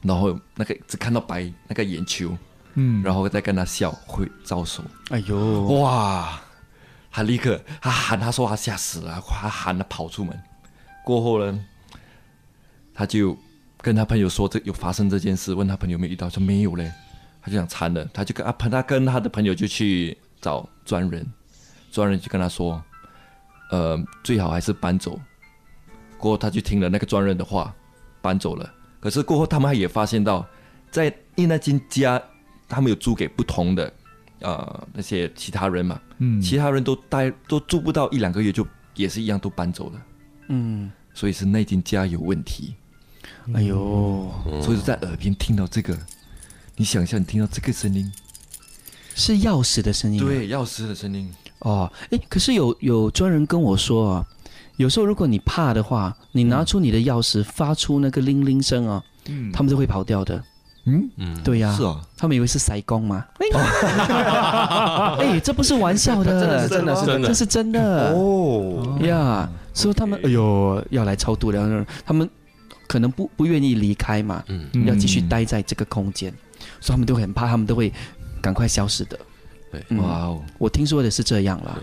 然后那个只看到白那个眼球，嗯，然后再跟他笑，会招手。哎呦，哇！他立刻他喊，他说他吓死了，他喊他跑出门。过后呢，他就跟他朋友说这有发生这件事，问他朋友有没有遇到，说没有嘞。他就想惨了，他就跟啊朋他跟他的朋友就去找专人，专人就跟他说，呃，最好还是搬走。过后他就听了那个专人的话，搬走了。可是过后他们也发现到，在因为那间家他们有租给不同的呃那些其他人嘛，嗯其他人都待都住不到一两个月就也是一样都搬走了，嗯所以是那间家有问题。哎呦，所以在耳边听到这个，你想象你听到这个声音，是钥匙的声音。，对，钥匙的声音，哦，哎，可是有有专人跟我说啊，有时候如果你怕的话，你拿出你的钥匙，发出那个铃铃声啊，他们就会跑掉的。嗯，嗯，对呀、是啊，他们以为是塞工嘛。哎，[laughs] 这不是玩笑的，[laughs] 真的是真的是真的。这是真的。哦，呀。所以他们哎呦要来超度了，他们可能不不愿意离开嘛，嗯，要继续待在这个空间，所以他们都很怕，他们都会赶快消失的。对嗯哇哦，我听说的是这样啦。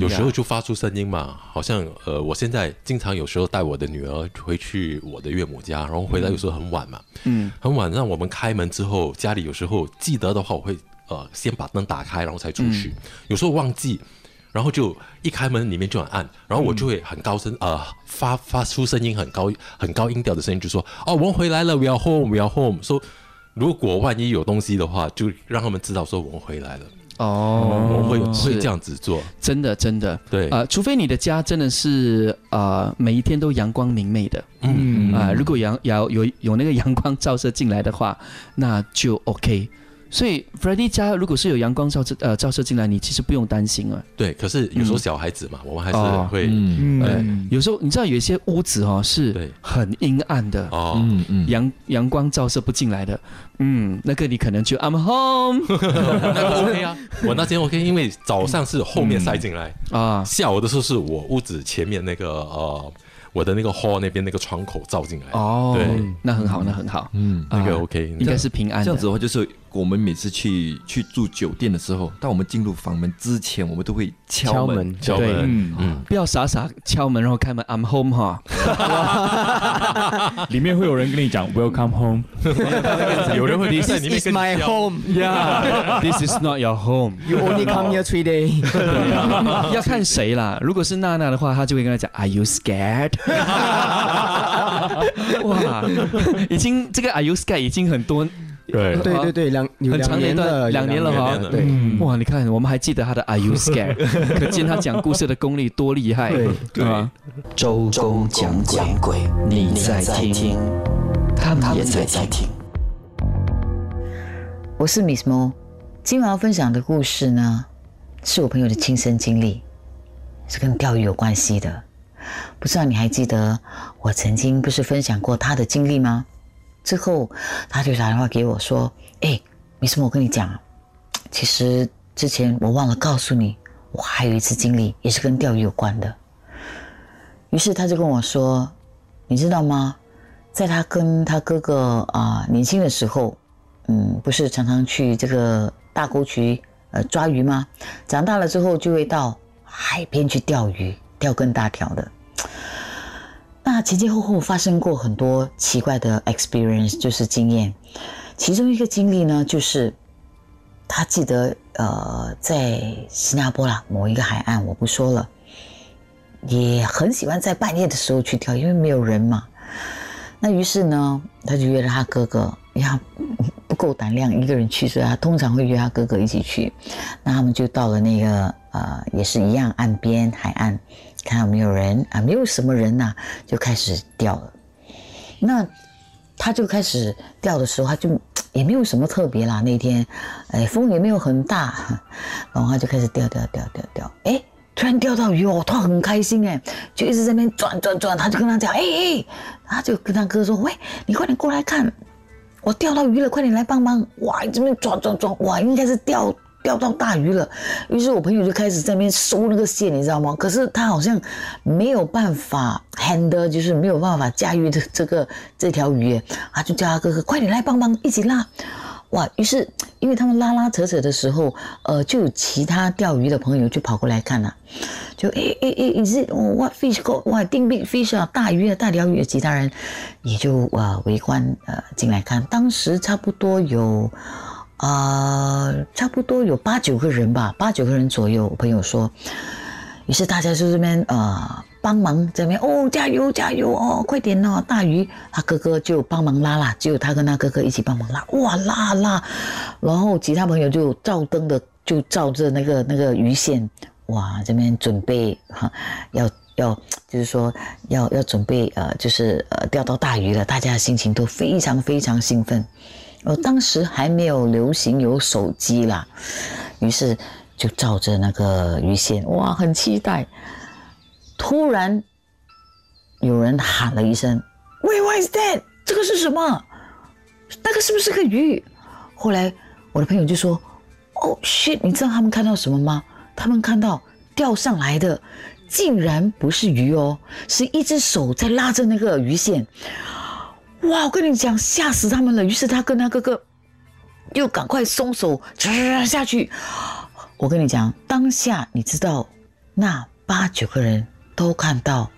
有时候就发出声音嘛，好像呃，我现在经常有时候带我的女儿回去我的岳母家，然后回来有时候很晚嘛，嗯很晚让我们开门之后，家里有时候记得的话，我会呃先把灯打开，然后才出去，有时候忘记。然后就一开门，里面就很暗，然后我就会很高声，呃，发发出声音很高很高音调的声音，就说：“哦，我们回来了，we are home，we are home。”说如果万一有东西的话，就让他们知道说我们回来了，哦。我们会是会这样子做。真的真的，对。呃，除非你的家真的是呃每一天都阳光明媚的。嗯。啊、如果阳有有有那个阳光照射进来的话，那就 OK。所以 f r e d d y 家如果是有阳光照射呃照射进来，你其实不用担心啊。对，可是有时候小孩子嘛，我们还是哦会嗯。嗯，有时候你知道有一些屋子哦是对。很阴暗的，哦，嗯嗯，阳阳光照射不进来的，嗯，那个你可能就 I'm home [laughs] 那个 OK 啊，我那天 OK，因为早上是后面晒进来，啊，下午的时候是我屋子前面那个呃，我的那个 hall 那边那个窗口照进来。哦，对，那很好，那很好，嗯，那个啊 OK，应该是平安。这样子的话，就是我们每次去去住酒店的时候，当我们进入房门之前，我们都会敲门，敲门嗯嗯，不要傻傻敲门然后开门，I'm home 哈。里面会有人跟你讲 Welcome home，有人会在 This is my home. Yeah, this is not your home。You only come here three days. 要看谁啦。如果是娜娜的话，她就会跟他讲，Are you scared？哇，已经这个 Are you scared 已经很多对对对对，两很两长的一段年了，两年了哈对，哇，你看我们还记得他的 [laughs] Are you scared？可见他讲故事的功力多厉害。对对吧？周公讲鬼，你在听，他们也在听。我是 Miss Mo，今晚要分享的故事呢，是我朋友的亲身经历，是跟钓鱼有关系的。不知道你还记得我曾经不是分享过他的经历吗？之后他就打电话给我说：“哎没什么我跟你讲，其实之前我忘了告诉你，我还有一次经历也是跟钓鱼有关的。”于是他就跟我说：“你知道吗？在他跟他哥哥啊、年轻的时候，嗯，不是常常去这个大沟渠呃抓鱼吗？长大了之后就会到海边去钓鱼，钓更大条的。那前前后后发生过很多奇怪的 experience，就是经验。其中一个经历呢，就是他记得呃，在新加坡啦某一个海岸，我不说了，也很喜欢在半夜的时候去跳，因为没有人嘛。那于是呢，他就约了他哥哥，因为他不够胆量一个人去，所以他通常会约他哥哥一起去。那他们就到了那个呃，也是一样岸边海岸，看有没有人啊，没有什么人呐、就开始钓了。那他就开始钓的时候，他就也没有什么特别啦。那天，哎，风也没有很大，然后他就开始钓钓钓钓钓，哎，突然钓到鱼哦，他很开心哎，就一直在那边转转转，他就跟他讲，哎哎，他就跟他哥说，喂，你快点过来看，我钓到鱼了，快点来帮忙！哇，这边转转转，哇，应该是钓钓到大鱼了。于是我朋友就开始在那边收那个线，你知道吗？可是他好像没有办法 handle，就是没有办法驾驭这这个这条鱼，他就叫他哥哥快点来帮忙，一起拉。哇！于是因为他们拉拉扯扯的时候，呃，就有其他钓鱼的朋友就跑过来看了、就诶诶诶，is it what fish go？哇，定 big fish 啊，大鱼啊，大条鱼啊！其他人也就呃围观呃进来看，当时差不多有呃差不多有八九个人吧，八九个人左右。我朋友说，于是大家就这边呃帮忙这边哦加油加油哦快点哦大鱼，他哥哥就帮忙拉啦，只有他跟他哥哥一起帮忙拉，哇拉拉，然后其他朋友就照灯的就照着那个那个鱼线。哇，这边准备哈，要要就是说要要准备呃，就是呃钓到大鱼了，大家的心情都非常非常兴奋。呃，当时还没有流行有手机啦，于是就照着那个鱼线，哇，很期待。突然有人喊了一声：“Wait, what is that？这个是什么？那个是不是个鱼？”后来我的朋友就说：“哦，shit！你知道他们看到什么吗？他们看到钓上来的竟然不是鱼哦，是一只手在拉着那个鱼线。哇！我跟你讲，吓死他们了。于是他跟他哥哥又赶快松手，下去。我跟你讲，当下你知道，那八九个人都看到，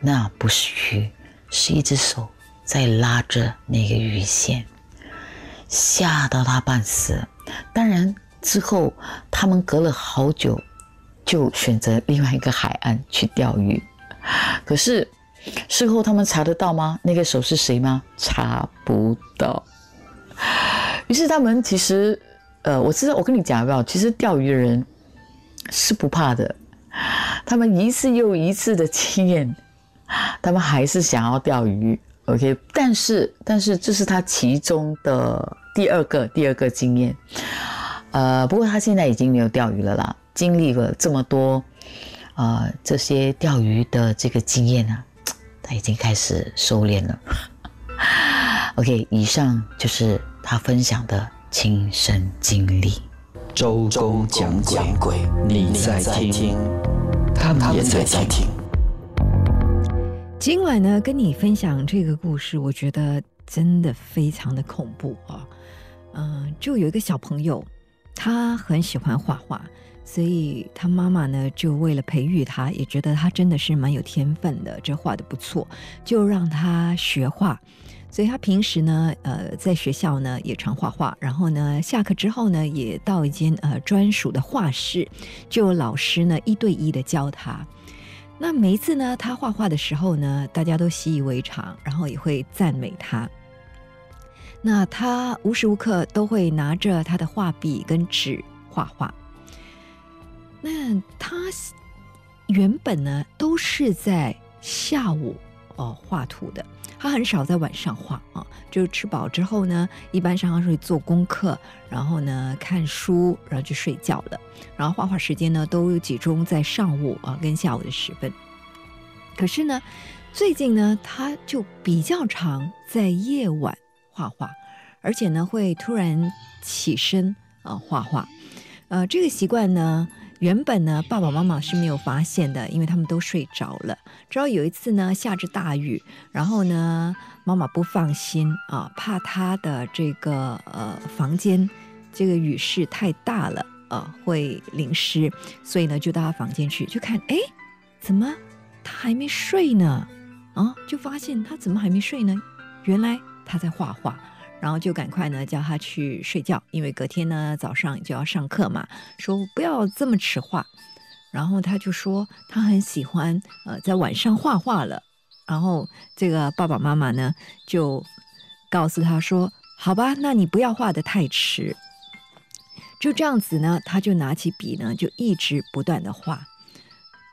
那不是鱼，是一只手在拉着那个鱼线，吓到他半死。当然之后，他们隔了好久，就选择另外一个海岸去钓鱼。可是事后他们查得到吗？那个手是谁吗？查不到。于是他们其实，呃，我知道，我跟你讲有没有？其实钓鱼的人是不怕的，他们一次又一次的经验，他们还是想要钓鱼。OK，但是但是这是他其中的第二个第二个经验。呃，不过他现在已经没有钓鱼了啦，经历了这么多，呃，这些钓鱼的这个经验啊，他已经开始收敛了。[laughs] OK，以上就是他分享的亲身经历。周公讲鬼，你在听，他们也在听。今晚呢，跟你分享这个故事，我觉得真的非常的恐怖啊。嗯、就有一个小朋友，他很喜欢画画，所以他妈妈呢，就为了培育他，也觉得他真的是蛮有天分的，这画的不错，就让他学画。所以他平时呢，呃，在学校呢也常画画，然后呢，下课之后呢，也到一间呃专属的画室，就老师呢一对一的教他。那每一次呢，他画画的时候呢，大家都习以为常，然后也会赞美他。那他无时无刻都会拿着他的画笔跟纸画画。那他原本呢都是在下午哦画图的，他很少在晚上画啊。就是吃饱之后呢，一般上他会做功课，然后呢看书，然后就睡觉了。然后画画时间呢都集中在上午啊跟下午的时分。可是呢，最近呢他就比较常在夜晚画画，而且呢会突然起身啊画画。呃，这个习惯呢，原本呢爸爸妈妈是没有发现的，因为他们都睡着了。直到有一次呢下着大雨，然后呢妈妈不放心啊，怕他的这个呃房间这个雨势太大了啊会淋湿，所以呢就到他房间去，就看哎怎么他还没睡呢？啊，就发现他怎么还没睡呢？原来他在画画。然后就赶快呢叫他去睡觉，因为隔天呢早上就要上课嘛，说不要这么迟画。然后他就说他很喜欢呃在晚上画画了。然后这个爸爸妈妈呢就告诉他说：“好吧，那你不要画得太迟。”就这样子呢，他就拿起笔呢就一直不断的画。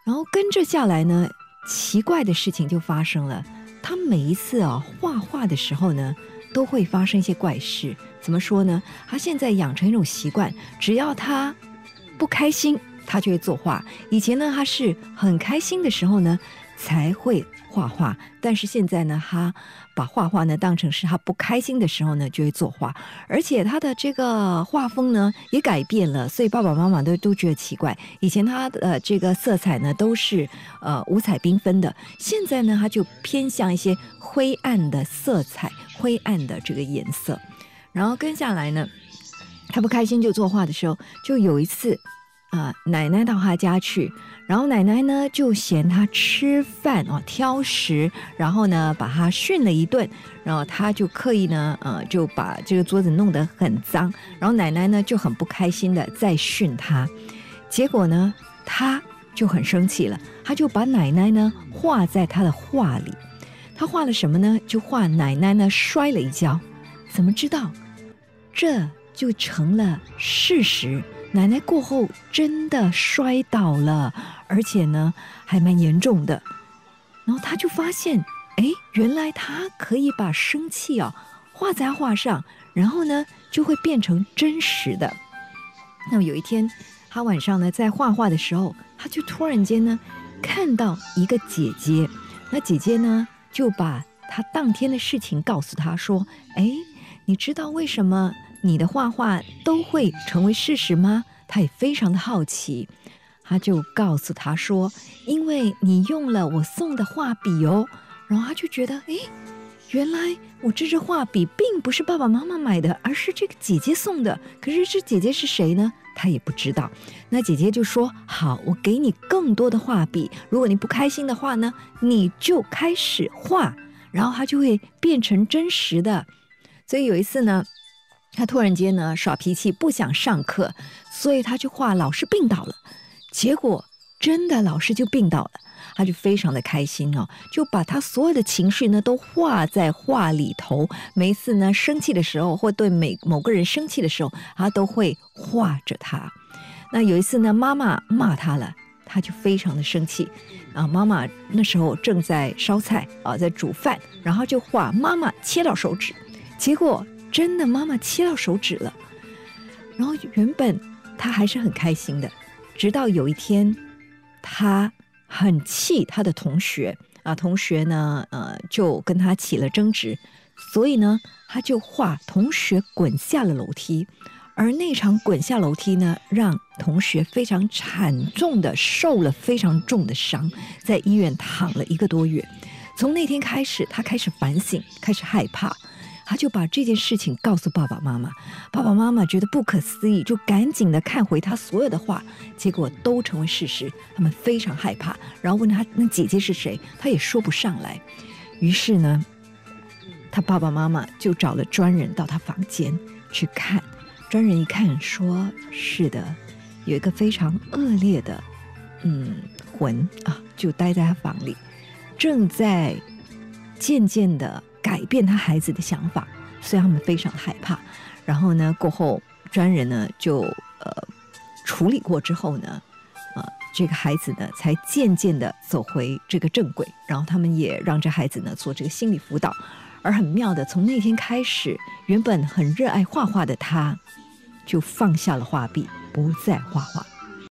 然后跟着下来呢，奇怪的事情就发生了。他每一次啊画画的时候呢。都会发生一些怪事。怎么说呢？他现在养成一种习惯，只要他不开心，他就会作画。以前呢，他是很开心的时候呢才会画画，但是现在呢，他把画画呢当成是他不开心的时候呢就会作画，而且他的这个画风呢也改变了，所以爸爸妈妈都都觉得奇怪。以前他的这个色彩呢都是呃五彩缤纷的，现在呢他就偏向一些灰暗的色彩。灰暗的这个颜色，然后跟下来呢，他不开心就作画的时候，就有一次啊，奶奶到他家去，然后奶奶呢就嫌他吃饭啊挑食，然后呢把他训了一顿，然后他就刻意呢呃就把这个桌子弄得很脏，然后奶奶呢就很不开心的在训他，结果呢他就很生气了，他就把奶奶呢画在他的画里。他画了什么呢？就画奶奶呢摔了一跤，怎么知道？这就成了事实。奶奶过后真的摔倒了，而且呢还蛮严重的。然后他就发现，哎，原来他可以把生气啊画在画上，然后呢就会变成真实的。那么有一天，他晚上呢在画画的时候，他就突然间呢看到一个姐姐，那姐姐呢就把他当天的事情告诉他说：“哎，你知道为什么你的画画都会成为事实吗？”他也非常的好奇，他就告诉他说：“因为你用了我送的画笔哦。”然后他就觉得，哎，原来我这支画笔并不是爸爸妈妈买的，而是这个姐姐送的。可是这姐姐是谁呢？他也不知道。那姐姐就说：“好，我给你更多的画笔。如果你不开心的话呢，你就开始画，然后它就会变成真实的。”所以有一次呢，他突然间呢耍脾气，不想上课，所以他就画老师病倒了。结果真的老师就病倒了，他就非常的开心哦，就把他所有的情绪呢都画在画里头。每一次呢生气的时候，或对每某个人生气的时候，他都会画着他。那有一次呢，妈妈骂他了，他就非常的生气啊。妈妈那时候正在烧菜啊，在煮饭，然后就画妈妈切到手指，结果真的妈妈切到手指了。然后原本他还是很开心的，直到有一天，他很气他的同学啊，同学呢，呃，就跟他起了争执，所以呢，他就画同学滚下了楼梯。而那场滚下楼梯呢，让同学非常惨重的受了非常重的伤，在医院躺了一个多月。从那天开始，他开始反省，开始害怕，他就把这件事情告诉爸爸妈妈。爸爸妈妈觉得不可思议，就赶紧的看回他所有的话，结果都成为事实。他们非常害怕，然后问他那姐姐是谁，他也说不上来。于是呢，他爸爸妈妈就找了专人到他房间去看。专人一看，说是的，有一个非常恶劣的，嗯，魂啊，就待在他房里，正在渐渐的改变他孩子的想法，所以他们非常害怕。然后呢，过后专人呢就呃处理过之后呢，呃，这个孩子呢才渐渐的走回这个正轨。然后他们也让这孩子呢做这个心理辅导。而很妙的，从那天开始，原本很热爱画画的他。就放下了画笔，不再画画。